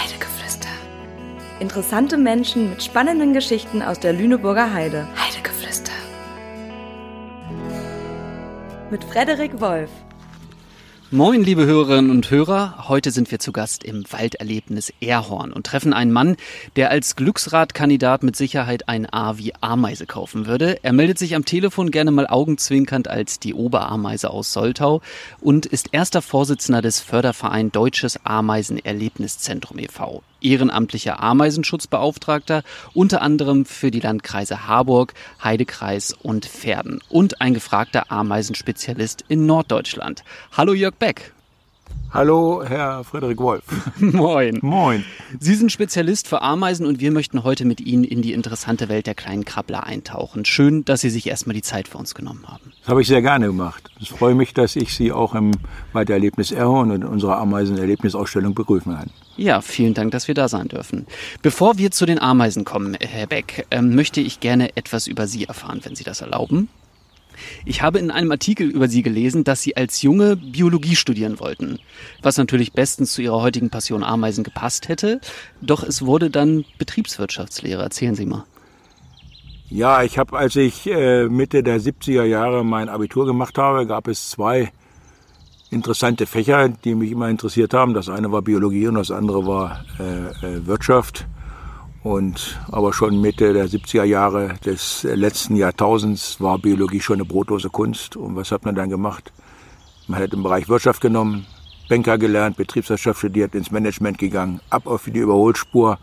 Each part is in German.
Heidegeflüster. Interessante Menschen mit spannenden Geschichten aus der Lüneburger Heide. Heidegeflüster. Mit Frederik Wolf. Moin, liebe Hörerinnen und Hörer. Heute sind wir zu Gast im Walderlebnis Erhorn und treffen einen Mann, der als Glücksradkandidat mit Sicherheit ein A wie Ameise kaufen würde. Er meldet sich am Telefon gerne mal augenzwinkernd als die Oberameise aus Soltau und ist erster Vorsitzender des Förderverein Deutsches Ameisenerlebniszentrum e.V ehrenamtlicher Ameisenschutzbeauftragter, unter anderem für die Landkreise Harburg, Heidekreis und Verden und ein gefragter Ameisenspezialist in Norddeutschland. Hallo Jörg Beck. Hallo, Herr Frederik Wolf. Moin. Moin. Sie sind Spezialist für Ameisen und wir möchten heute mit Ihnen in die interessante Welt der kleinen Krabbler eintauchen. Schön, dass Sie sich erstmal die Zeit für uns genommen haben. Das habe ich sehr gerne gemacht. Ich freue mich, dass ich Sie auch im Weitererlebnis Erhorn und in unserer Ameisenerlebnisausstellung begrüßen kann. Ja, vielen Dank, dass wir da sein dürfen. Bevor wir zu den Ameisen kommen, Herr Beck, ähm, möchte ich gerne etwas über Sie erfahren, wenn Sie das erlauben. Ich habe in einem Artikel über Sie gelesen, dass Sie als Junge Biologie studieren wollten, was natürlich bestens zu Ihrer heutigen Passion Ameisen gepasst hätte. Doch es wurde dann Betriebswirtschaftslehre. Erzählen Sie mal. Ja, ich habe, als ich äh, Mitte der 70er Jahre mein Abitur gemacht habe, gab es zwei interessante Fächer, die mich immer interessiert haben. Das eine war Biologie und das andere war äh, äh Wirtschaft. Und aber schon Mitte der 70er Jahre des letzten Jahrtausends war Biologie schon eine brotlose Kunst. Und was hat man dann gemacht? Man hat im Bereich Wirtschaft genommen, Banker gelernt, Betriebswirtschaft studiert, ins Management gegangen, ab auf die Überholspur.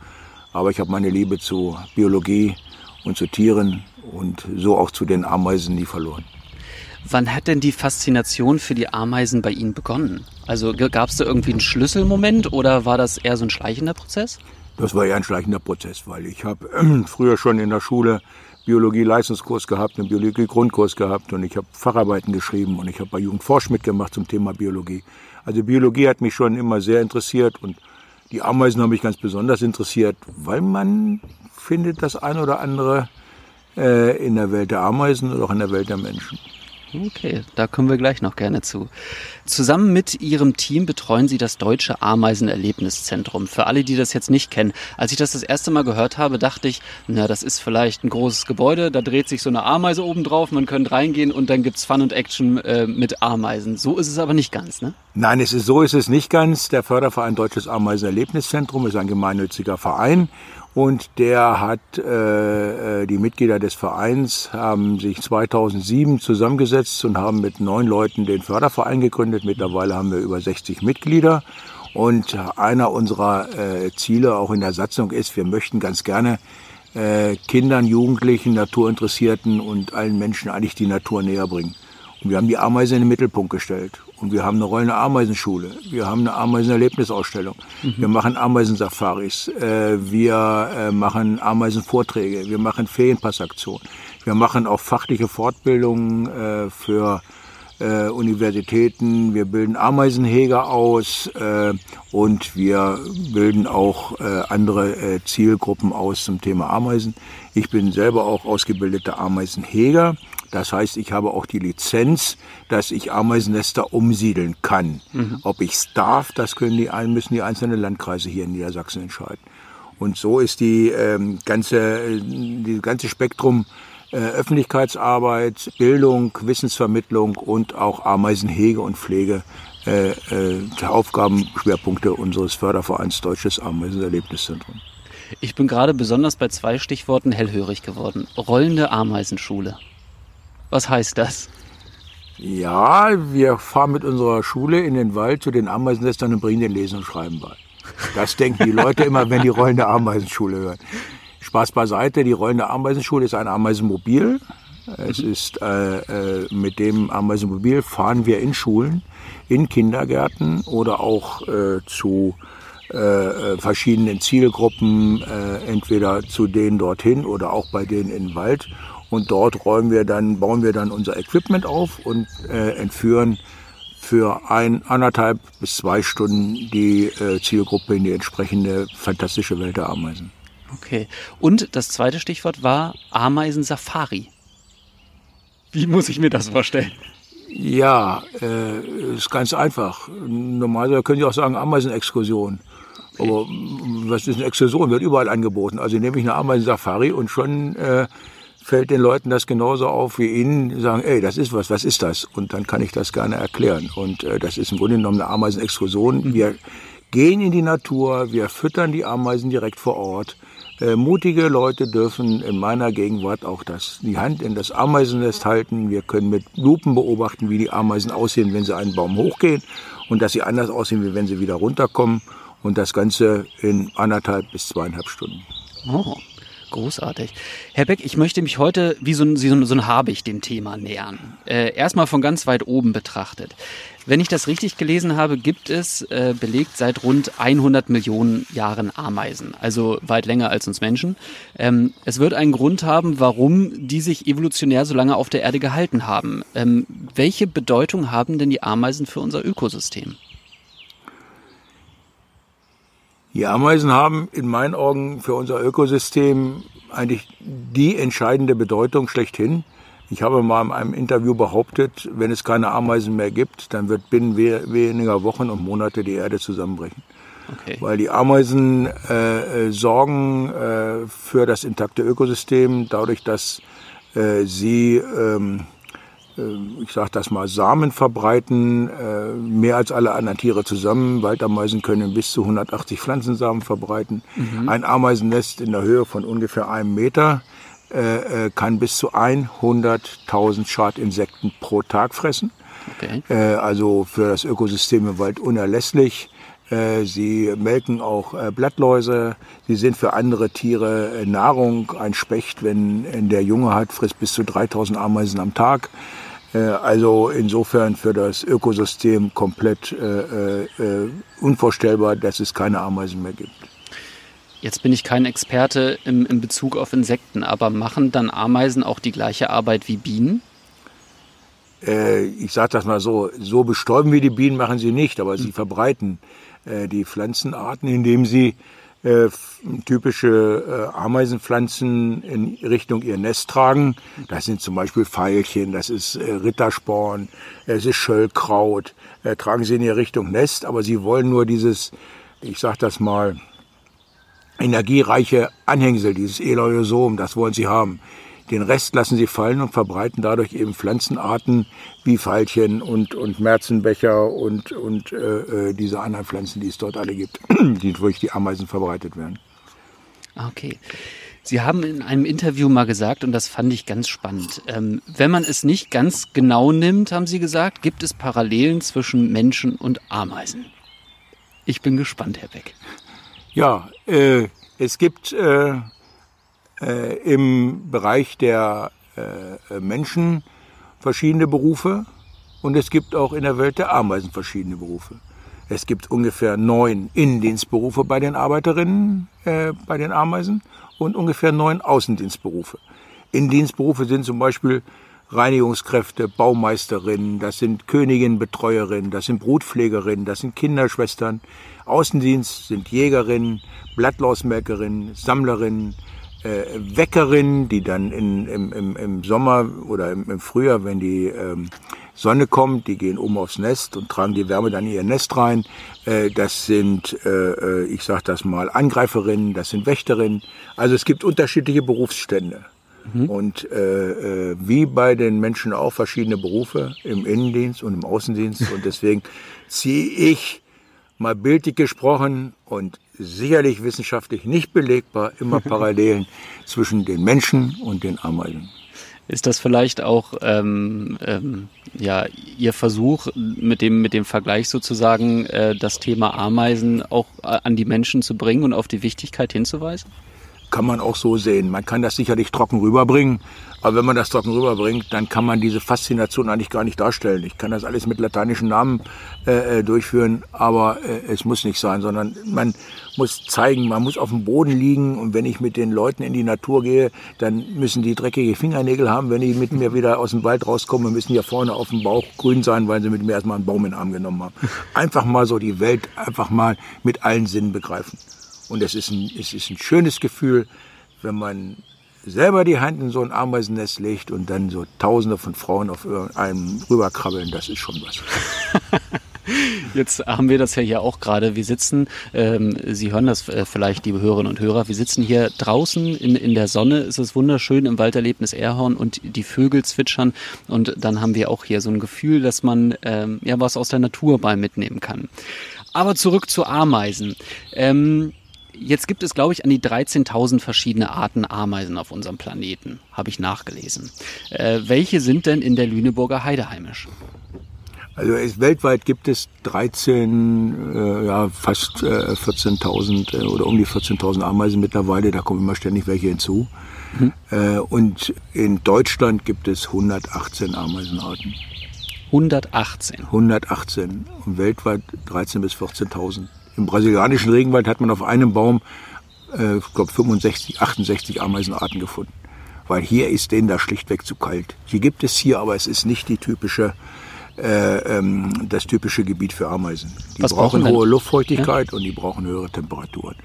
Aber ich habe meine Liebe zu Biologie und zu Tieren und so auch zu den Ameisen nie verloren. Wann hat denn die Faszination für die Ameisen bei Ihnen begonnen? Also gab es da irgendwie einen Schlüsselmoment oder war das eher so ein schleichender Prozess? Das war ja ein schleichender Prozess, weil ich habe äh, früher schon in der Schule Biologie-Leistungskurs gehabt, einen Biologie-Grundkurs gehabt und ich habe Facharbeiten geschrieben und ich habe bei Jugendforsch mitgemacht zum Thema Biologie. Also Biologie hat mich schon immer sehr interessiert und die Ameisen haben mich ganz besonders interessiert, weil man findet das eine oder andere äh, in der Welt der Ameisen oder auch in der Welt der Menschen. Okay, da kommen wir gleich noch gerne zu. Zusammen mit Ihrem Team betreuen Sie das Deutsche Ameisenerlebniszentrum. Für alle, die das jetzt nicht kennen, als ich das das erste Mal gehört habe, dachte ich, na, das ist vielleicht ein großes Gebäude, da dreht sich so eine Ameise oben drauf, man könnte reingehen und dann gibt's Fun und Action äh, mit Ameisen. So ist es aber nicht ganz, ne? Nein, es ist so ist es nicht ganz. Der Förderverein Deutsches Ameisenerlebniszentrum ist ein gemeinnütziger Verein und der hat, äh, äh, die Mitglieder des Vereins haben sich 2007 zusammengesetzt und haben mit neun Leuten den Förderverein gegründet. Mittlerweile haben wir über 60 Mitglieder. Und einer unserer äh, Ziele auch in der Satzung ist, wir möchten ganz gerne äh, Kindern, Jugendlichen, Naturinteressierten und allen Menschen eigentlich die Natur näher bringen. Und wir haben die Ameise in den Mittelpunkt gestellt. Und wir haben eine rollende Ameisenschule. Wir haben eine Ameisenerlebnisausstellung. Mhm. Wir machen Ameisensafaris. Äh, wir äh, machen Ameisenvorträge. Wir machen Ferienpassaktionen. Wir machen auch fachliche Fortbildungen äh, für Universitäten. Wir bilden Ameisenhäger aus und wir bilden auch andere Zielgruppen aus zum Thema Ameisen. Ich bin selber auch ausgebildeter Ameisenhäger das heißt, ich habe auch die Lizenz, dass ich Ameisennester umsiedeln kann. Mhm. Ob ich es darf, das können die, müssen die einzelnen Landkreise hier in Niedersachsen entscheiden. Und so ist die ähm, ganze, die ganze Spektrum äh, Öffentlichkeitsarbeit, Bildung, Wissensvermittlung und auch Ameisenhege und Pflege äh, äh, Aufgabenschwerpunkte unseres Fördervereins Deutsches Ameisenerlebniszentrum. Ich bin gerade besonders bei zwei Stichworten hellhörig geworden. Rollende Ameisenschule. Was heißt das? Ja, wir fahren mit unserer Schule in den Wald zu den Ameisennestern und bringen den Lesen und Schreiben bei. Das denken die Leute immer, wenn die rollende Ameisenschule hören. Spaß beiseite, die rollende Ameisenschule ist ein Ameisenmobil. Es ist äh, äh, mit dem Ameisenmobil fahren wir in Schulen, in Kindergärten oder auch äh, zu äh, äh verschiedenen Zielgruppen, äh, entweder zu denen dorthin oder auch bei denen in den Wald und dort räumen wir dann, bauen wir dann unser Equipment auf und äh, entführen für ein, anderthalb bis zwei Stunden die äh, Zielgruppe in die entsprechende fantastische Welt der Ameisen. Okay. Und das zweite Stichwort war Ameisen-Safari. Wie muss ich mir das vorstellen? Ja, äh, ist ganz einfach. Normalerweise können Sie auch sagen Ameisenexkursion. Okay. Aber was ist eine Exkursion? Wird überall angeboten. Also nehme ich eine Ameisen-Safari und schon äh, fällt den Leuten das genauso auf wie ihnen, sagen, ey, das ist was, was ist das? Und dann kann ich das gerne erklären. Und äh, das ist im Grunde genommen eine Ameisenexkursion. Mhm. Wir gehen in die Natur, wir füttern die Ameisen direkt vor Ort. Äh, mutige Leute dürfen in meiner Gegenwart auch das, die Hand in das Ameisennest halten. Wir können mit Lupen beobachten, wie die Ameisen aussehen, wenn sie einen Baum hochgehen und dass sie anders aussehen, wie wenn sie wieder runterkommen. Und das Ganze in anderthalb bis zweieinhalb Stunden. Oh. Großartig. Herr Beck, ich möchte mich heute wie so ein, so ein, so ein Habicht dem Thema nähern. Äh, erstmal von ganz weit oben betrachtet. Wenn ich das richtig gelesen habe, gibt es äh, belegt seit rund 100 Millionen Jahren Ameisen, also weit länger als uns Menschen. Ähm, es wird einen Grund haben, warum die sich evolutionär so lange auf der Erde gehalten haben. Ähm, welche Bedeutung haben denn die Ameisen für unser Ökosystem? Die Ameisen haben in meinen Augen für unser Ökosystem eigentlich die entscheidende Bedeutung schlechthin. Ich habe mal in einem Interview behauptet, wenn es keine Ameisen mehr gibt, dann wird binnen weniger Wochen und Monate die Erde zusammenbrechen. Okay. Weil die Ameisen äh, äh sorgen äh, für das intakte Ökosystem, dadurch, dass äh, sie ähm, äh, ich sage das mal, Samen verbreiten, äh, mehr als alle anderen Tiere zusammen. Waldameisen können bis zu 180 Pflanzensamen verbreiten. Mhm. Ein Ameisennest in der Höhe von ungefähr einem Meter äh, kann bis zu 100.000 Schadinsekten pro Tag fressen. Okay. Also für das Ökosystem im Wald unerlässlich. Sie melken auch Blattläuse. Sie sind für andere Tiere Nahrung. Ein Specht, wenn der Junge hat, frisst bis zu 3000 Ameisen am Tag. Äh, also insofern für das Ökosystem komplett äh, äh, unvorstellbar, dass es keine Ameisen mehr gibt. Jetzt bin ich kein Experte im, im Bezug auf Insekten, aber machen dann Ameisen auch die gleiche Arbeit wie Bienen? Äh, ich sage das mal so, so bestäuben wie die Bienen machen sie nicht, aber sie hm. verbreiten äh, die Pflanzenarten, indem sie äh, typische äh, Ameisenpflanzen in Richtung ihr Nest tragen. Das sind zum Beispiel Veilchen, das ist äh, Rittersporn, es ist Schöllkraut. Äh, tragen sie in ihre Richtung Nest, aber sie wollen nur dieses, ich sag das mal, energiereiche Anhängsel, dieses Eleuosom, das wollen sie haben. Den Rest lassen sie fallen und verbreiten dadurch eben Pflanzenarten wie Veilchen und, und Märzenbecher und, und äh, äh diese anderen Pflanzen, die es dort alle gibt, die durch die Ameisen verbreitet werden. Okay. Sie haben in einem Interview mal gesagt, und das fand ich ganz spannend, ähm, wenn man es nicht ganz genau nimmt, haben Sie gesagt, gibt es Parallelen zwischen Menschen und Ameisen. Ich bin gespannt, Herr Beck. Ja, äh, es gibt äh, äh, im Bereich der äh, Menschen verschiedene Berufe und es gibt auch in der Welt der Ameisen verschiedene Berufe. Es gibt ungefähr neun Innendienstberufe bei den Arbeiterinnen, äh, bei den Ameisen und ungefähr neun Außendienstberufe. Innendienstberufe sind zum Beispiel Reinigungskräfte, Baumeisterinnen, das sind Königinbetreuerinnen, das sind Brutpflegerinnen, das sind Kinderschwestern. Außendienst sind Jägerinnen, Blattlausmerkerinnen, Sammlerinnen, äh, Weckerinnen, die dann in, im, im, im Sommer oder im, im Frühjahr, wenn die ähm, Sonne kommt, die gehen oben aufs Nest und tragen die Wärme dann in ihr Nest rein. Äh, das sind, äh, äh ich sage das mal, Angreiferinnen, das sind Wächterinnen. Also es gibt unterschiedliche Berufsstände. Mhm. Und äh, äh, wie bei den Menschen auch verschiedene Berufe im Innendienst und im Außendienst. Und deswegen ziehe ich mal bildlich gesprochen und sicherlich wissenschaftlich nicht belegbar immer Parallelen zwischen den Menschen und den Ameisen. Ist das vielleicht auch ähm, ähm, ja, Ihr Versuch, mit dem, mit dem Vergleich sozusagen äh, das Thema Ameisen auch äh, an die Menschen zu bringen und auf die Wichtigkeit hinzuweisen? Kann man auch so sehen. Man kann das sicherlich trocken rüberbringen, aber wenn man das trocken rüberbringt, dann kann man diese Faszination eigentlich gar nicht darstellen. Ich kann das alles mit lateinischen Namen äh, äh, durchführen, aber äh, es muss nicht sein, sondern man muss zeigen, man muss auf dem Boden liegen und wenn ich mit den Leuten in die Natur gehe, dann müssen die dreckige Fingernägel haben. Wenn die mit mir wieder aus dem Wald rauskommen, müssen die ja vorne auf dem Bauch grün sein, weil sie mit mir erstmal einen Baum in den Arm genommen haben. Einfach mal so die Welt einfach mal mit allen Sinnen begreifen. Und es ist, ein, es ist ein schönes Gefühl, wenn man selber die Hand in so ein Ameisennest legt und dann so Tausende von Frauen auf einem rüberkrabbeln, das ist schon was. Jetzt haben wir das ja hier auch gerade. Wir sitzen, ähm, Sie hören das äh, vielleicht, liebe Hörerinnen und Hörer, wir sitzen hier draußen in, in der Sonne. Es ist wunderschön im Walderlebnis Erhorn und die Vögel zwitschern. Und dann haben wir auch hier so ein Gefühl, dass man ähm, ja was aus der Natur bei mitnehmen kann. Aber zurück zu Ameisen. Ähm, Jetzt gibt es, glaube ich, an die 13.000 verschiedene Arten Ameisen auf unserem Planeten, habe ich nachgelesen. Äh, welche sind denn in der Lüneburger Heide heimisch? Also es, weltweit gibt es 13, äh, ja fast äh, 14.000 äh, oder um die 14.000 Ameisen mittlerweile. Da kommen immer ständig welche hinzu. Mhm. Äh, und in Deutschland gibt es 118 Ameisenarten. 118. 118 und weltweit 13 bis 14.000. Im brasilianischen Regenwald hat man auf einem Baum, äh, ich glaube 65, 68 Ameisenarten gefunden, weil hier ist denen da schlichtweg zu kalt. Die gibt es hier, aber es ist nicht die typische äh, ähm, das typische Gebiet für Ameisen. Die Was brauchen brauchen hohe? Luftfeuchtigkeit und die brauchen höhere Temperaturen.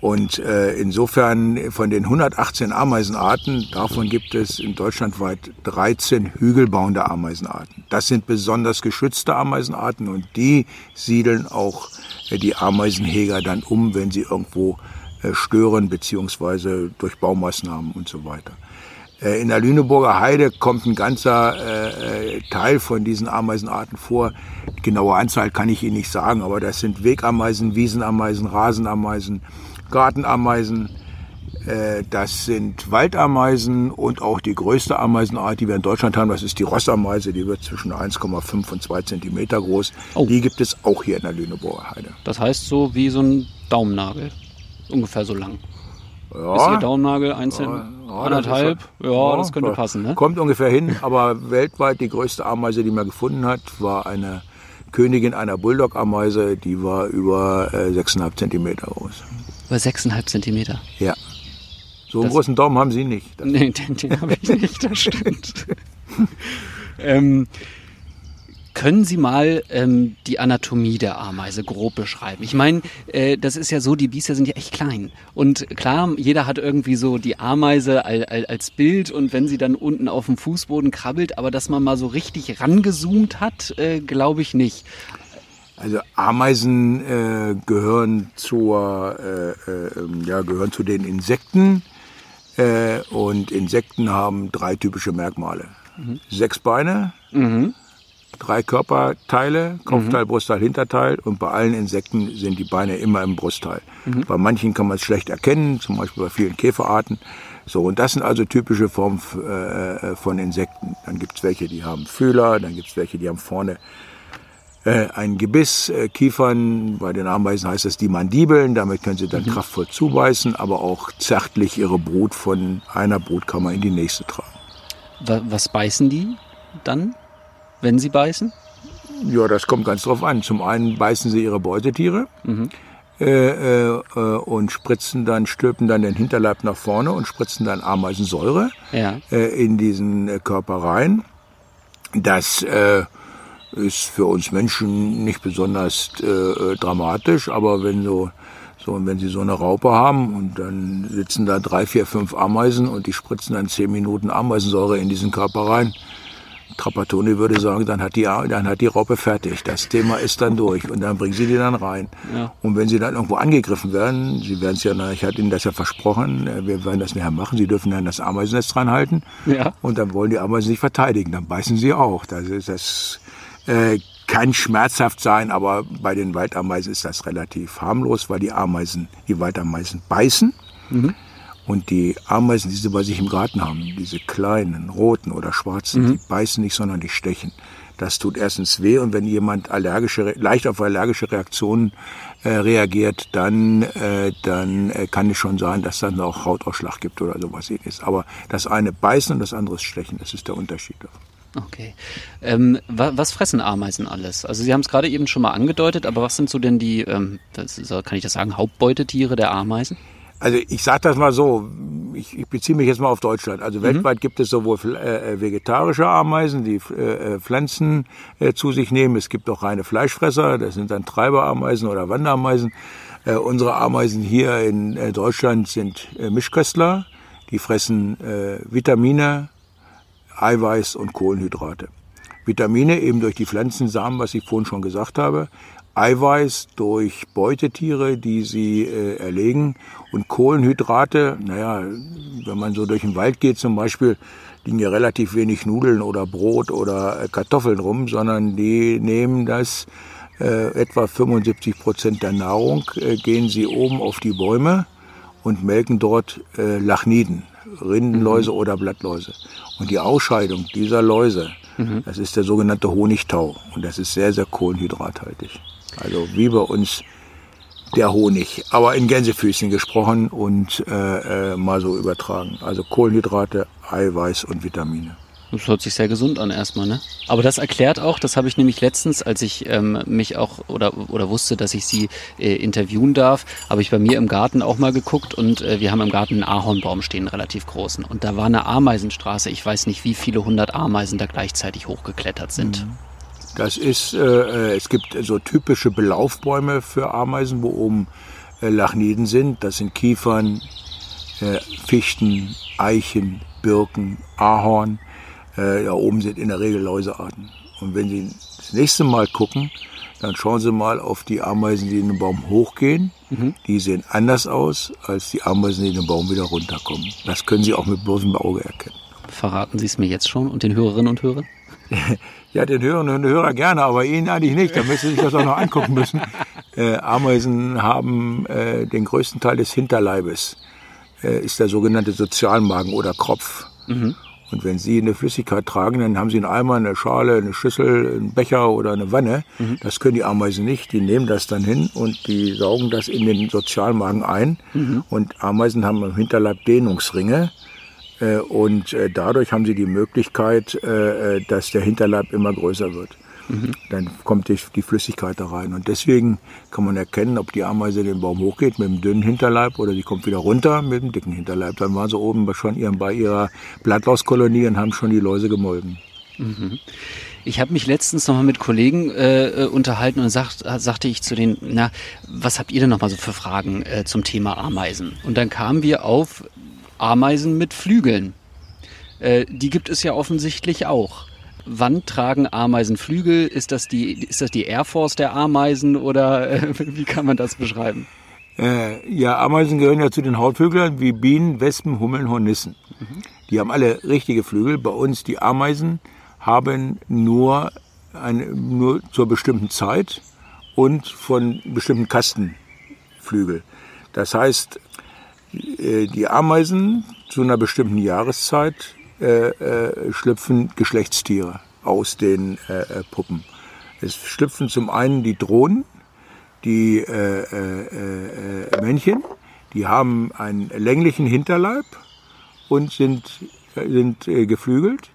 Und äh, insofern von den 118 Ameisenarten, davon gibt es in Deutschland weit 13 hügelbauende Ameisenarten. Das sind besonders geschützte Ameisenarten und die siedeln auch äh, die Ameisenhäger dann um, wenn sie irgendwo äh, stören beziehungsweise durch Baumaßnahmen und so weiter. Äh, In der Lüneburger Heide kommt ein ganzer äh, äh, Teil von diesen Ameisenarten vor. Die genaue Anzahl kann ich Ihnen nicht sagen, aber das sind Wegameisen, Wiesenameisen, Rasenameisen, Gartenameisen. Äh, das sind Waldameisen und auch die größte Ameisenart, die wir in Deutschland haben, das ist die Rossameise. Die wird zwischen 1,5 und 2 Zentimeter groß. Oh. Die gibt es auch hier in der Lüneburger Heide. Das heißt so wie so ein Daumennagel. Ungefähr so lang. Ist Ihr Daumennagel einzeln? Ja, anderthalb? das ja, das könnte passen, ne? Kommt ungefähr hin, aber weltweit die größte Ameise, die man gefunden hat, war eine Königin einer Bulldog-Ameise, die war über äh, 6,5 Zentimeter groß. Über sechseinhalb Zentimeter. Ja. So einen Das- großen Daumen haben sie nicht. Nee, den, den habe ich nicht, das stimmt. ähm, können Sie mal ähm, die Anatomie der Ameise grob beschreiben? Ich meine, äh, das ist ja so, die Biester sind ja echt klein. Und klar, jeder hat irgendwie so die Ameise al, al, als Bild und wenn sie dann unten auf dem Fußboden krabbelt, aber dass man mal so richtig rangezoomt hat, äh, glaube ich nicht. Also Ameisen äh, gehören zur, äh, äh, ähm, ja, gehören zu den Insekten äh, und Insekten haben drei typische Merkmale: sechs Beine, drei Körperteile, Kopfteil, Brustteil, Hinterteil und bei allen Insekten sind die Beine immer im Brustteil. Bei manchen kann man es schlecht erkennen, zum Beispiel bei vielen Käferarten. So, und das sind also typische Formen äh, äh, von Insekten. Dann gibt es welche, die haben Fühler, dann gibt es welche, die haben vorne äh, ein Gebiss, äh, Kiefern, bei den Ameisen heißt das die Mandibeln, damit können sie dann kraftvoll zubeißen, aber auch zärtlich ihre Brut von einer Brutkammer in die nächste tragen. Wa was beißen die dann, wenn sie beißen? Ja, das kommt ganz drauf an. Zum einen beißen sie ihre Beutetiere äh, äh, äh, und spritzen dann, stülpen dann den Hinterleib nach vorne und spritzen dann Ameisensäure Ja. äh, in diesen äh, Körper rein. Das ist für uns Menschen nicht besonders äh, äh, dramatisch, aber wenn so so wenn Sie so eine Raupe haben und dann sitzen da drei, vier, fünf Ameisen und die spritzen dann zehn Minuten Ameisensäure in diesen Körper rein, Trapattoni würde sagen, dann hat die dann hat die Raupe fertig. Das Thema ist dann durch und dann bringen Sie die dann rein. Ja. Und wenn Sie dann irgendwo angegriffen werden, Sie werden es ja, ich hatte Ihnen das ja versprochen, äh, wir werden das nachher machen. Sie dürfen dann das Ameisennetz dran halten. Ja. Und dann wollen die Ameisen sich verteidigen. Dann beißen sie auch. Das, ist, das äh, kann schmerzhaft sein, aber bei den Waldameisen ist das relativ harmlos, weil die Ameisen, die Waldameisen beißen. Und die Ameisen, die sie bei sich im Garten haben, diese kleinen, roten oder schwarzen, die beißen nicht, sondern die stechen. Das tut erstens weh und wenn jemand allergische, leicht auf allergische Reaktionen äh, reagiert, dann, äh, dann äh, kann es schon sein, dass dann auch Hautausschlag gibt oder sowas ähnliches. Aber das eine beißen und das andere stechen, das ist der Unterschied. Okay. Ähm, wa was fressen Ameisen alles? Also Sie haben es gerade eben schon mal angedeutet, aber was sind so denn die, ähm, das kann ich das sagen, Hauptbeutetiere der Ameisen? Also ich sage das mal so, ich, ich beziehe mich jetzt mal auf Deutschland. Also weltweit gibt es sowohl äh, äh, vegetarische Ameisen, die äh, äh, Pflanzen äh, zu sich nehmen. Es gibt auch reine Fleischfresser, das sind dann Treiberameisen oder Wanderameisen. Äh, unsere Ameisen hier in Deutschland sind Mischköstler, die fressen Vitamine, Eiweiß und Kohlenhydrate. Vitamine eben durch die Pflanzensamen, was ich vorhin schon gesagt habe. Eiweiß durch Beutetiere, die sie äh, erlegen. Und Kohlenhydrate, naja, wenn man so durch den Wald geht zum Beispiel, liegen ja relativ wenig Nudeln oder Brot oder äh, Kartoffeln rum, sondern die nehmen das äh, etwa 75 Prozent der Nahrung, äh, gehen sie oben auf die Bäume und melken dort äh, Lachniden, Rindenläuse mhm. oder Blattläuse. Und die Ausscheidung dieser Läuse, mhm. das ist der sogenannte Honigtau. Und das ist sehr, sehr kohlenhydrathaltig. Also wie bei uns der Honig, aber in Gänsefüßchen gesprochen und äh, äh, mal so übertragen. Also Kohlenhydrate, Eiweiß und Vitamine. Das hört sich sehr gesund an erstmal, ne? Aber das erklärt auch, das habe ich nämlich letztens, als ich ähm, mich auch oder, oder wusste, dass ich sie äh, interviewen darf, habe ich bei mir im Garten auch mal geguckt und äh, wir haben im Garten einen Ahornbaum stehen, relativ großen. Und da war eine Ameisenstraße. Ich weiß nicht, wie viele hundert Ameisen da gleichzeitig hochgeklettert sind. Mhm. Das ist, äh, es gibt so typische Belaufbäume für Ameisen, wo oben äh, Lachniden sind. Das sind Kiefern, äh, Fichten, Eichen, Birken, Ahorn. Äh, da oben sind in der Regel Läusearten. Und wenn Sie das nächste Mal gucken, dann schauen Sie mal auf die Ameisen, die in den Baum hochgehen. Mhm. Die sehen anders aus als die Ameisen, die in den Baum wieder runterkommen. Das können Sie auch mit bloßem Auge erkennen. Verraten Sie es mir jetzt schon und den Hörerinnen und Hörern? ja, den Hörerinnen und Hörern gerne, aber Ihnen eigentlich nicht. Da müssen Sie sich das auch noch angucken müssen. Äh, Ameisen haben äh, den größten Teil des Hinterleibes. Äh, ist der sogenannte Sozialmagen oder Kropf. Mhm. Und wenn Sie eine Flüssigkeit tragen, dann haben Sie einen Eimer, eine Schale, eine Schüssel, einen Becher oder eine Wanne. Mhm. Das können die Ameisen nicht. Die nehmen das dann hin und die saugen das in den Sozialmagen ein. Mhm. Und Ameisen haben im Hinterleib Dehnungsringe. Äh, und äh, dadurch haben sie die Möglichkeit, äh, dass der Hinterleib immer größer wird. Dann kommt die, die, Flüssigkeit da rein. Und deswegen kann man erkennen, ob die Ameise den Baum hochgeht mit dem dünnen Hinterleib oder sie kommt wieder runter mit dem dicken Hinterleib. Dann waren sie oben schon bei ihrer Blattlaus-Kolonie und haben schon die Läuse gemolken. Mhm. Ich habe mich letztens nochmal mit Kollegen äh, unterhalten und sagt, sagte ich zu denen, na, was habt ihr denn nochmal so für Fragen äh, zum Thema Ameisen? Und dann kamen wir auf Ameisen mit Flügeln. Äh, die gibt es ja offensichtlich auch. Wann tragen Ameisen Flügel? Ist das die, ist das die Air Force der Ameisen oder äh, wie kann man das beschreiben? Äh, ja, Ameisen gehören ja zu den Hautvögeln wie Bienen, Wespen, Hummeln, Hornissen. Die haben alle richtige Flügel. Bei uns die Ameisen haben nur, eine, nur zur bestimmten Zeit und von bestimmten Kasten Flügel. Das heißt, äh, die Ameisen zu einer bestimmten Jahreszeit schlüpfen Geschlechtstiere aus den äh, äh, Puppen. Es schlüpfen zum einen die Drohnen, die äh, Männchen, die haben einen länglichen Hinterleib und sind, sind geflügelt.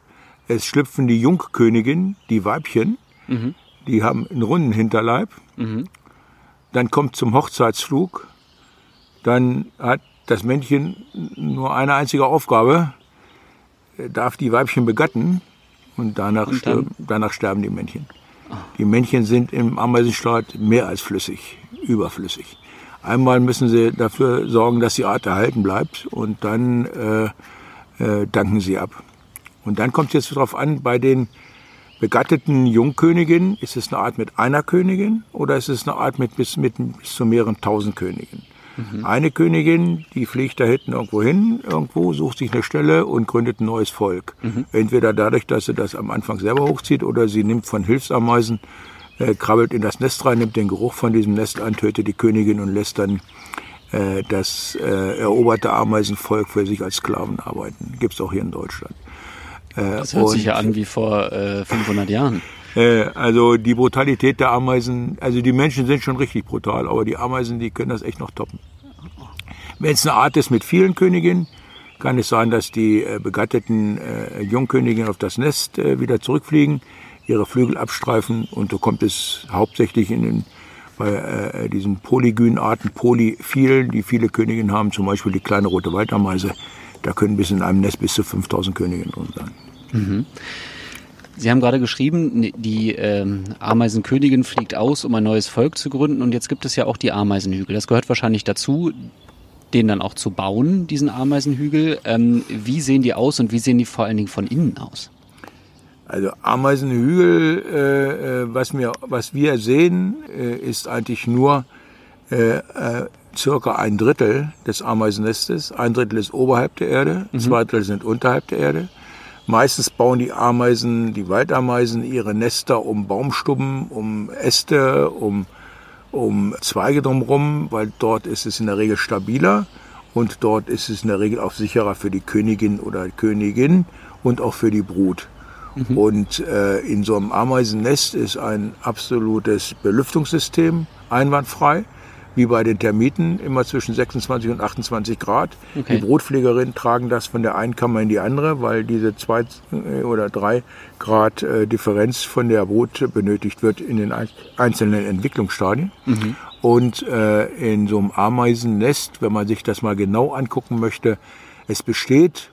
Es schlüpfen die Jungkönigin, die Weibchen, mhm. die haben einen runden Hinterleib. Mhm. Dann kommt zum Hochzeitsflug, dann hat das Männchen nur eine einzige Aufgabe, darf die Weibchen begatten und danach, und sterben, danach sterben die Männchen. Die Männchen sind im Ameisenstaat mehr als flüssig, überflüssig. Einmal müssen sie dafür sorgen, dass die Art erhalten bleibt und dann äh, äh, danken sie ab. Und dann kommt es jetzt darauf an, bei den begatteten Jungköniginnen, ist es eine Art mit einer Königin oder ist es eine Art mit bis, mit bis zu mehreren tausend Königinnen? Mhm. Eine Königin, die fliegt da hinten irgendwo hin, irgendwo, sucht sich eine Stelle und gründet ein neues Volk. Mhm. Entweder dadurch, dass sie das am Anfang selber hochzieht oder sie nimmt von Hilfsameisen, äh, krabbelt in das Nest rein, nimmt den Geruch von diesem Nest an, tötet die Königin und lässt dann äh, das äh, eroberte Ameisenvolk für sich als Sklaven arbeiten. Gibt's auch hier in Deutschland. Äh, das hört und, sich ja an wie vor äh, 500 Jahren. Äh, also die Brutalität der Ameisen, also die Menschen sind schon richtig brutal, aber die Ameisen, die können das echt noch toppen. Wenn es eine Art ist mit vielen Königinnen, kann es sein, dass die äh, begatteten äh, Jungköniginnen auf das Nest wieder zurückfliegen, ihre Flügel abstreifen und so kommt es hauptsächlich in den, bei äh, diesen Polygynarten, Polyphilen, die viele Königinnen haben, zum Beispiel die kleine rote Waldameise, da können bis in einem Nest bis zu 5000 Königinnen drin sein. Mhm. Sie haben gerade geschrieben, die ähm, Ameisenkönigin fliegt aus, um ein neues Volk zu gründen. Und jetzt gibt es ja auch die Ameisenhügel. Das gehört wahrscheinlich dazu, den dann auch zu bauen, diesen Ameisenhügel. Ähm, wie sehen die aus und wie sehen die vor allen Dingen von innen aus? Also Ameisenhügel, äh, äh, was, wir, was wir sehen, äh, ist eigentlich nur äh, äh, circa ein Drittel des Ameisennestes. Ein Drittel ist oberhalb der Erde, mhm. zwei Drittel sind unterhalb der Erde. Meistens bauen die Ameisen, die Waldameisen, ihre Nester um Baumstubben, um Äste, um, um Zweige drumherum, weil dort ist es in der Regel stabiler und dort ist es in der Regel auch sicherer für die Königin oder Königin und auch für die Brut. Mhm. Und äh, in so einem Ameisennest ist ein absolutes Belüftungssystem einwandfrei wie bei den Termiten, immer zwischen 26 und 28 Grad. Okay. Die Brutpflegerinnen tragen das von der einen Kammer in die andere, weil diese zwei äh, oder drei Grad äh, Differenz von der Brut benötigt wird in den einzelnen Entwicklungsstadien. Mhm. Und äh, in so einem Ameisennest, wenn man sich das mal genau angucken möchte, es besteht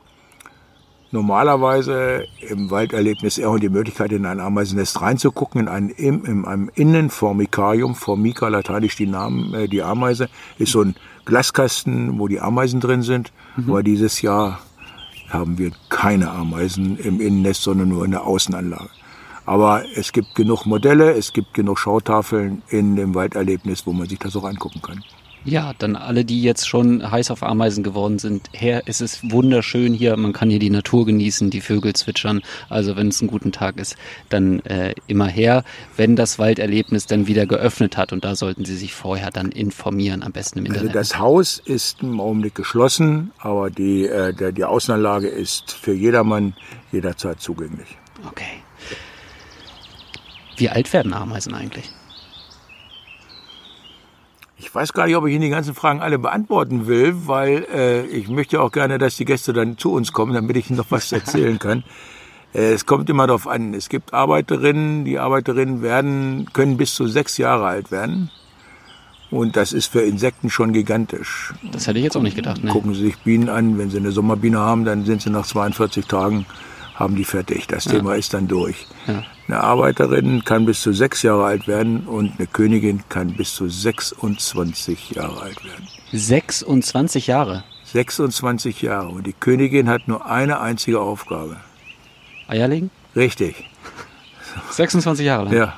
normalerweise im Walderlebnis eher die Möglichkeit, in ein Ameisennest reinzugucken, in, ein, in, in einem Innenformikarium, Formica, lateinisch die Namen, äh, die Ameise, ist so ein Glaskasten, wo die Ameisen drin sind. Mhm. Aber dieses Jahr haben wir keine Ameisen im Innennest, sondern nur in der Außenanlage. Aber es gibt genug Modelle, es gibt genug Schautafeln in dem Walderlebnis, wo man sich das auch angucken kann. Ja, dann alle, die jetzt schon heiß auf Ameisen geworden sind, her, es ist wunderschön hier, man kann hier die Natur genießen, die Vögel zwitschern. Also wenn es ein guter Tag ist, dann äh, immer her, wenn das Walderlebnis dann wieder geöffnet hat. Und da sollten Sie sich vorher dann informieren, am besten im also Internet. Also das Haus ist im Augenblick geschlossen, aber die, äh, der, die Außenanlage ist für jedermann jederzeit zugänglich. Okay. Wie alt werden Ameisen eigentlich? Ich weiß gar nicht, ob ich Ihnen die ganzen Fragen alle beantworten will, weil äh, ich möchte auch gerne, dass die Gäste dann zu uns kommen, damit ich Ihnen noch was erzählen kann. Äh, es kommt immer darauf an. Es gibt Arbeiterinnen, die Arbeiterinnen werden, können bis zu sechs Jahre alt werden. Und das ist für Insekten schon gigantisch. Das hätte ich jetzt auch nicht gedacht. Ne? Gucken Sie sich Bienen an. Wenn Sie eine Sommerbiene haben, dann sind sie nach 42 Tagen haben die fertig. Das ja. Thema ist dann durch. Ja. Eine Arbeiterin kann bis zu sechs Jahre alt werden und eine Königin kann bis zu 26 Jahre alt werden. 26 Jahre? 26 Jahre. Und die Königin hat nur eine einzige Aufgabe. Eierlegen? Richtig. 26 Jahre lang? Ja.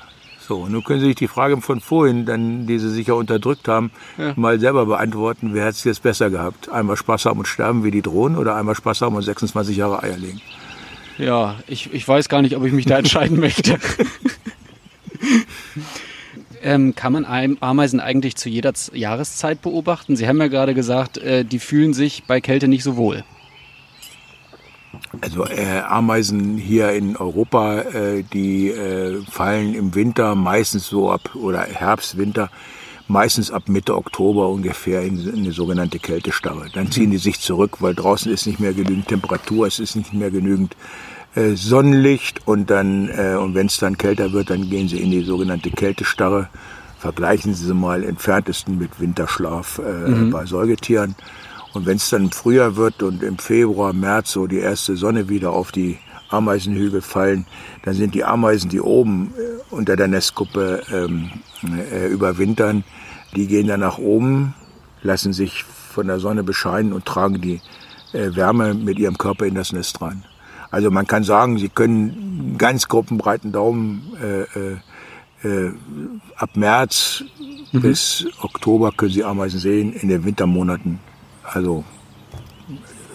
So, nun können Sie sich die Frage von vorhin, dann, die Sie sich ja unterdrückt haben, ja. mal selber beantworten. Wer hat es jetzt besser gehabt? Einmal Spaß haben und sterben wie die Drohnen oder einmal Spaß haben und 26 Jahre Eier legen? Ja, ich, ich weiß gar nicht, ob ich mich da entscheiden möchte. ähm, kann man Ameisen eigentlich zu jeder Jahreszeit beobachten? Sie haben ja gerade gesagt, äh, die fühlen sich bei Kälte nicht so wohl. Also äh, Ameisen hier in Europa, äh, die äh, fallen im Winter meistens so ab, oder Herbst, Winter, meistens ab Mitte Oktober ungefähr in, in eine sogenannte Kältestarre. Dann ziehen die sich zurück, weil draußen ist nicht mehr genügend Temperatur, es ist nicht mehr genügend äh, Sonnenlicht und dann äh, und wenn es dann kälter wird, dann gehen sie in die sogenannte Kältestarre. Vergleichen Sie sie mal entferntesten mit Winterschlaf äh, mhm. bei Säugetieren. Und wenn es dann im Frühjahr wird und im Februar, März so die erste Sonne wieder auf die Ameisenhügel fallen, dann sind die Ameisen, die oben äh, unter der Nestkuppe ähm, äh, überwintern, die gehen dann nach oben, lassen sich von der Sonne bescheinen und tragen die äh, Wärme mit ihrem Körper in das Nest rein. Also man kann sagen, sie können ganz gruppenbreiten Daumen äh, äh, äh, ab März mhm. bis Oktober können Sie Ameisen sehen, in den Wintermonaten, also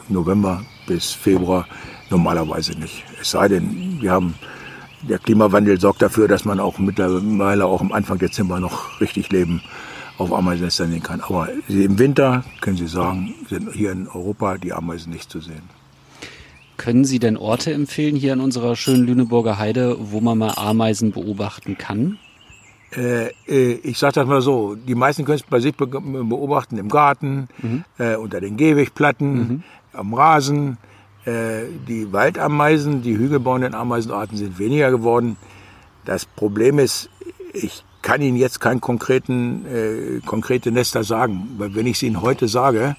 November bis Februar normalerweise nicht. Es sei denn, wir haben der Klimawandel sorgt dafür, dass man auch mittlerweile auch am Anfang Dezember noch richtig leben auf Ameisennestern sehen kann. Aber im Winter können Sie sagen, sind hier in Europa die Ameisen nicht zu sehen. Können Sie denn Orte empfehlen hier in unserer schönen Lüneburger Heide, wo man mal Ameisen beobachten kann? Äh, äh ich sage das mal so, die meisten können es bei sich beobachten im Garten, mhm. äh, unter den Gehwegplatten, mhm. am Rasen, die Waldameisen, die hügelbauenden Ameisenarten sind weniger geworden. Das Problem ist, ich kann Ihnen jetzt keinen konkreten, äh, konkrete Nester sagen, weil wenn ich sie Ihnen heute sage,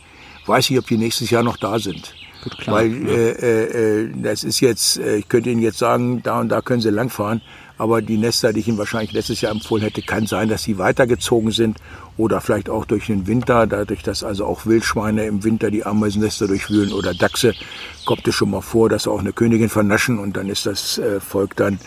weiß ich, ob die nächstes Jahr noch da sind. Gut, klar, weil ja. äh, äh, das ist jetzt, äh, ich könnte Ihnen jetzt sagen, da und da können Sie langfahren, Aber die Nester, die ich Ihnen wahrscheinlich letztes Jahr empfohlen hätte, kann sein, dass sie weitergezogen sind oder vielleicht auch durch den Winter, dadurch, dass also auch Wildschweine im Winter die Ameisennester durchwühlen oder Dachse, kommt es schon mal vor, dass auch eine Königin vernaschen und dann ist das äh, Volk dann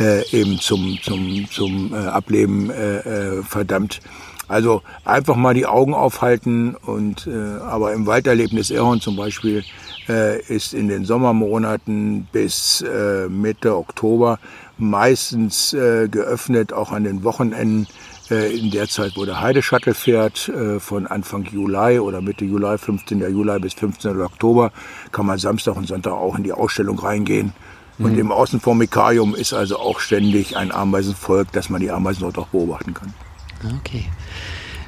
äh, eben zum, zum, zum äh, Ableben äh, äh verdammt. Also einfach mal die Augen aufhalten und äh, aber im Walderlebnis Erhorn zum Beispiel äh, ist in den Sommermonaten bis äh, Mitte Oktober meistens äh, geöffnet, auch an den Wochenenden äh, in der Zeit, wo der Heideshuttle fährt, äh, von Anfang Juli oder Mitte Juli, 15. Juli bis 15. Oktober, kann man Samstag und Sonntag auch in die Ausstellung reingehen. Und mhm. im Außenformikarium ist also auch ständig ein Ameisenvolk, dass man die Ameisen dort auch beobachten kann. Okay.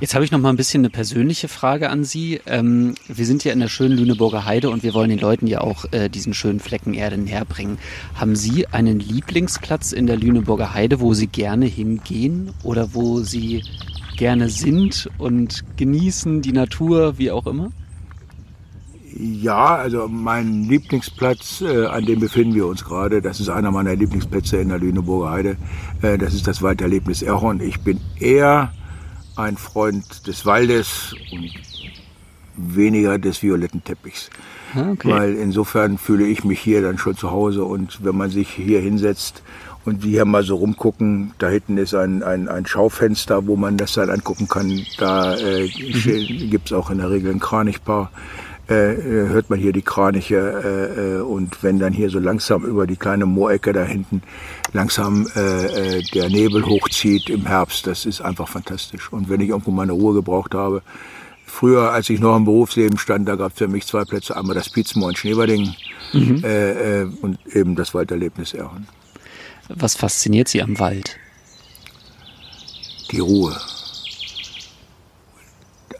Jetzt habe ich noch mal ein bisschen eine persönliche Frage an Sie. Ähm, wir sind ja in der schönen Lüneburger Heide und wir wollen den Leuten ja auch äh, diesen schönen Flecken Erde näher bringen. Haben Sie einen Lieblingsplatz in der Lüneburger Heide, wo Sie gerne hingehen oder wo Sie gerne sind und genießen die Natur, wie auch immer? Ja, also mein Lieblingsplatz, äh, an dem befinden wir uns gerade, das ist einer meiner Lieblingsplätze in der Lüneburger Heide. Äh, das ist das Walderlebnis Erhorn. Ich bin eher ein Freund des Waldes und weniger des violetten Teppichs. Ah, okay. Weil insofern fühle ich mich hier dann schon zu Hause und wenn man sich hier hinsetzt und die hier mal so rumgucken, da hinten ist ein, ein, ein Schaufenster, wo man das dann angucken kann. Da äh, mhm. gibt es auch in der Regel ein Kranichpaar. Äh, äh, hört man hier die Kraniche äh, äh, und wenn dann hier so langsam über die kleine Moorecke da hinten langsam äh, der Nebel hochzieht im Herbst, das ist einfach fantastisch. Und wenn ich irgendwo meine Ruhe gebraucht habe, früher, als ich noch im Berufsleben stand, da gab es für mich zwei Plätze, einmal das Pietzmoor in Schneeberdingen mhm. äh, und eben das Walderlebnis Erhorn. Was fasziniert Sie am Wald? Die Ruhe.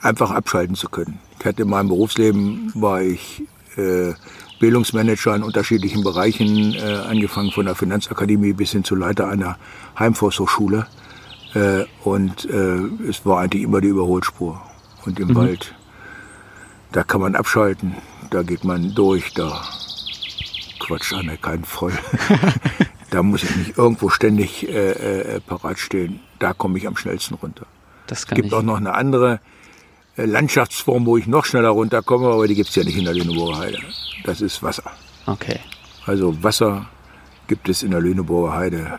Einfach abschalten zu können. Ich hatte in meinem Berufsleben, war ich äh, Bildungsmanager in unterschiedlichen Bereichen, äh, angefangen von der Finanzakademie bis hin zu Leiter einer Heimforsthochschule. Äh, und äh, es war eigentlich immer die Überholspur. Und im mhm. Wald, da kann man abschalten, da geht man durch, da quatscht einer keinen voll. da muss ich nicht irgendwo ständig äh, äh, parat stehen. Da komme ich am schnellsten runter. Es gibt ich. auch noch eine andere Landschaftsform, wo ich noch schneller runterkomme, aber die gibt es ja nicht in der Lüneburger Heide. Das ist Wasser. Okay. Also Wasser gibt es in der Lüneburger Heide.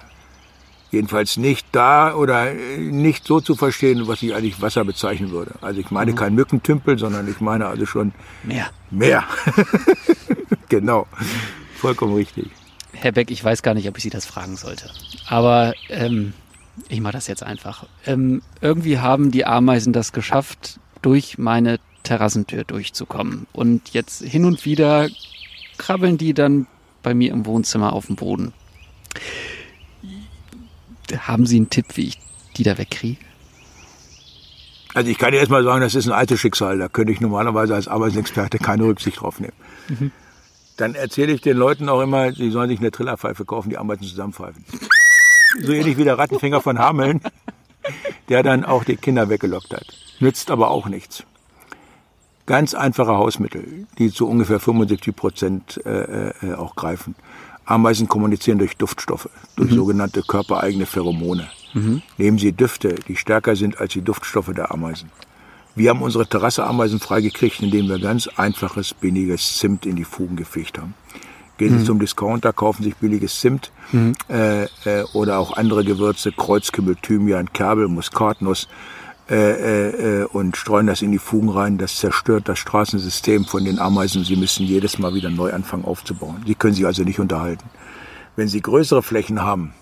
Jedenfalls nicht da oder äh, nicht so zu verstehen, was ich eigentlich Wasser bezeichnen würde. Also ich meine mhm. kein Mückentümpel, sondern ich meine also schon Meer. Meer. genau. Vollkommen richtig. Herr Beck, ich weiß gar nicht, ob ich Sie das fragen sollte. Aber ähm, ich mache das jetzt einfach. Ähm, irgendwie haben die Ameisen das geschafft, durch meine Terrassentür durchzukommen. Und jetzt hin und wieder krabbeln die dann bei mir im Wohnzimmer auf dem Boden. Haben Sie einen Tipp, wie ich die da wegkriege? Also ich kann dir erstmal sagen, das ist ein altes Schicksal. Da könnte ich normalerweise als Arbeitsexperte keine Rücksicht drauf nehmen. Mhm. Dann erzähle ich den Leuten auch immer, sie sollen sich eine Trillerpfeife kaufen, die Ameisen zusammenpfeifen. So ähnlich wie der Rattenfinger von Hameln, der dann auch die Kinder weggelockt hat nützt aber auch nichts. Ganz einfache Hausmittel, die zu ungefähr 75 Prozent äh, äh, auch greifen. Ameisen kommunizieren durch Duftstoffe, durch mhm. sogenannte körpereigene Pheromone. Mhm. Nehmen Sie Düfte, die stärker sind als die Duftstoffe der Ameisen. Wir haben unsere Terrasse-Ameisen freigekriegt, indem wir ganz einfaches, billiges Zimt in die Fugen gefegt haben. Gehen Sie mhm. zum Discounter, kaufen sich billiges Zimt mhm. äh, äh, oder auch andere Gewürze, Kreuzkümmel, Thymian, Kerbel, Muskatnuss äh, äh, äh, und streuen das in die Fugen rein. Das zerstört das Straßensystem von den Ameisen. Sie müssen jedes Mal wieder neu anfangen aufzubauen. Sie können sich also nicht unterhalten. Wenn Sie größere Flächen haben,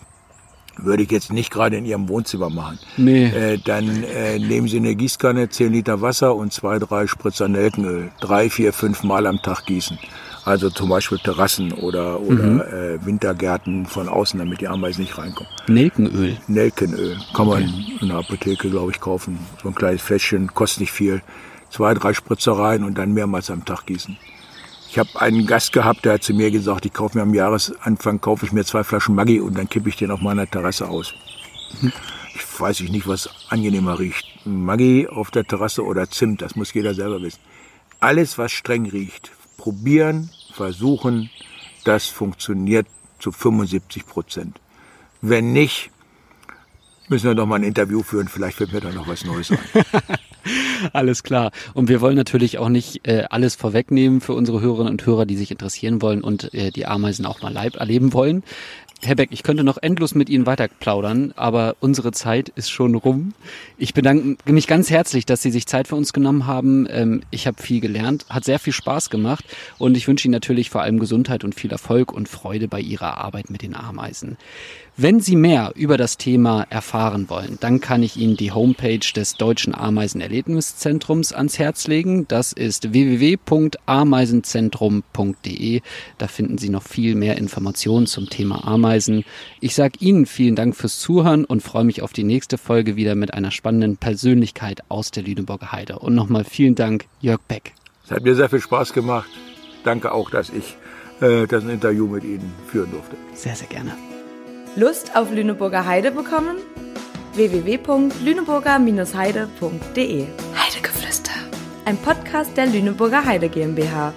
würde ich jetzt nicht gerade in Ihrem Wohnzimmer machen. Nee. Äh, dann äh, nehmen Sie eine Gießkanne, 10 Liter Wasser und zwei, drei Spritzer Nelkenöl. Drei, vier, fünf Mal am Tag gießen. Also zum Beispiel Terrassen oder, oder mhm. äh, Wintergärten von außen, damit die Ameisen nicht reinkommen. Nelkenöl? Nelkenöl. Kann man okay. in der Apotheke, glaube ich, kaufen. So ein kleines Fläschchen, kostet nicht viel. Zwei, drei Spritzer rein und dann mehrmals am Tag gießen. Ich habe einen Gast gehabt, der hat zu mir gesagt, ich kaufe mir am Jahresanfang kaufe ich mir zwei Flaschen Maggi und dann kippe ich den auf meiner Terrasse aus. Mhm. Ich weiß nicht, was angenehmer riecht. Maggi auf der Terrasse oder Zimt, das muss jeder selber wissen. Alles, was streng riecht, probieren, versuchen, das funktioniert zu 75 Prozent. Wenn nicht, müssen wir noch mal ein Interview führen. Vielleicht wird mir da noch was Neues ein. alles klar. Und wir wollen natürlich auch nicht äh, alles vorwegnehmen für unsere Hörerinnen und Hörer, die sich interessieren wollen und äh, die Ameisen auch mal live erleben wollen. Herr Beck, ich könnte noch endlos mit Ihnen weiter plaudern, aber unsere Zeit ist schon rum. Ich bedanke mich ganz herzlich, dass Sie sich Zeit für uns genommen haben. Ähm, ich habe viel gelernt, hat sehr viel Spaß gemacht und ich wünsche Ihnen natürlich vor allem Gesundheit und viel Erfolg und Freude bei Ihrer Arbeit mit den Ameisen. Wenn Sie mehr über das Thema erfahren wollen, dann kann ich Ihnen die Homepage des Deutschen Ameisenerlebniszentrums ans Herz legen. Das ist www.ameisenzentrum.de. Da finden Sie noch viel mehr Informationen zum Thema Ameisen. Ich sage Ihnen vielen Dank fürs Zuhören und freue mich auf die nächste Folge wieder mit einer spannenden Persönlichkeit aus der Lüneburger Heide. Und nochmal vielen Dank, Jörg Beck. Es hat mir sehr viel Spaß gemacht. Danke auch, dass ich äh, das Interview mit Ihnen führen durfte. Sehr, sehr gerne. Lust auf Lüneburger Heide bekommen? www.lüneburger-heide.de Heidegeflüster. Ein Podcast der Lüneburger Heide GmbH.